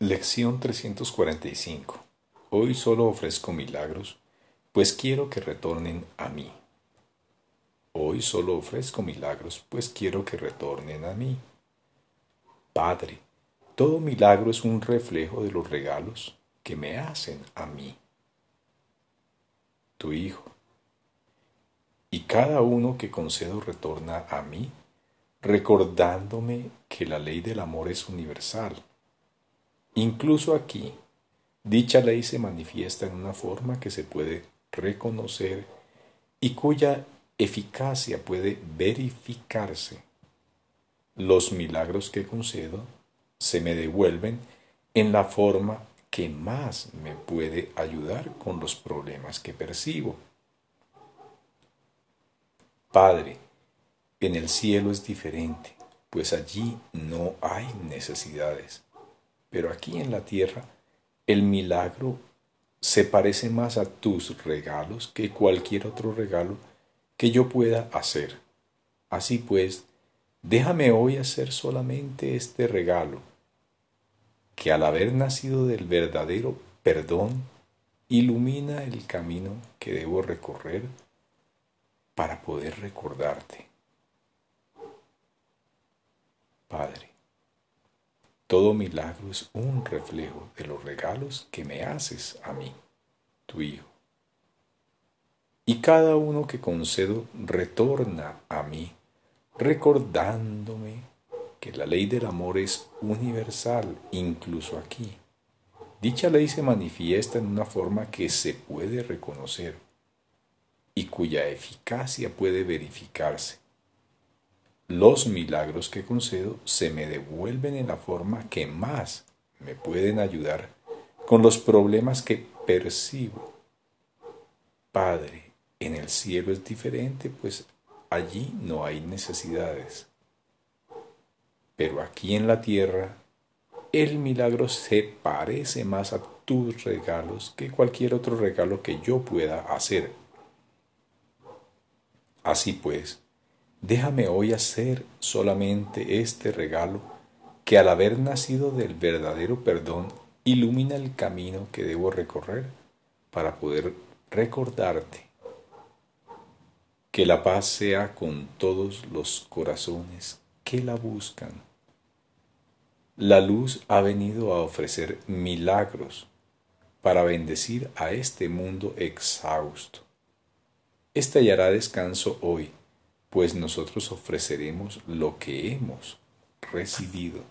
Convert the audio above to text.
Lección 345. Hoy solo ofrezco milagros, pues quiero que retornen a mí. Hoy solo ofrezco milagros, pues quiero que retornen a mí. Padre, todo milagro es un reflejo de los regalos que me hacen a mí. Tu Hijo. Y cada uno que concedo retorna a mí, recordándome que la ley del amor es universal Incluso aquí, dicha ley se manifiesta en una forma que se puede reconocer y cuya eficacia puede verificarse. Los milagros que concedo se me devuelven en la forma que más me puede ayudar con los problemas que percibo. Padre, en el cielo es diferente, pues allí no hay necesidades. Pero aquí en la tierra, el milagro se parece más a tus regalos que cualquier otro regalo que yo pueda hacer. Así pues, déjame hoy hacer solamente este regalo, que al haber nacido del verdadero perdón, ilumina el camino que debo recorrer para poder recordarte. Padre, todo milagro es un reflejo de los regalos que me haces a mí, tu Hijo. Y cada uno que concedo retorna a mí, recordándome que la ley del amor es universal, incluso aquí. Dicha ley se manifiesta en una forma que se puede reconocer y cuya eficacia puede verificarse los milagros que concedo se me devuelven en la forma que más me pueden ayudar con los problemas que percibo. Padre, en el cielo es diferente, pues allí no hay necesidades. Pero aquí en la tierra, el milagro se parece más a tus regalos que cualquier otro regalo que yo pueda hacer. Así pues, Déjame hoy hacer solamente este regalo que al haber nacido del verdadero perdón ilumina el camino que debo recorrer para poder recordarte. Que la paz sea con todos los corazones que la buscan. La luz ha venido a ofrecer milagros para bendecir a este mundo exhausto. Este hallará descanso hoy pues nosotros ofreceremos lo que hemos recibido.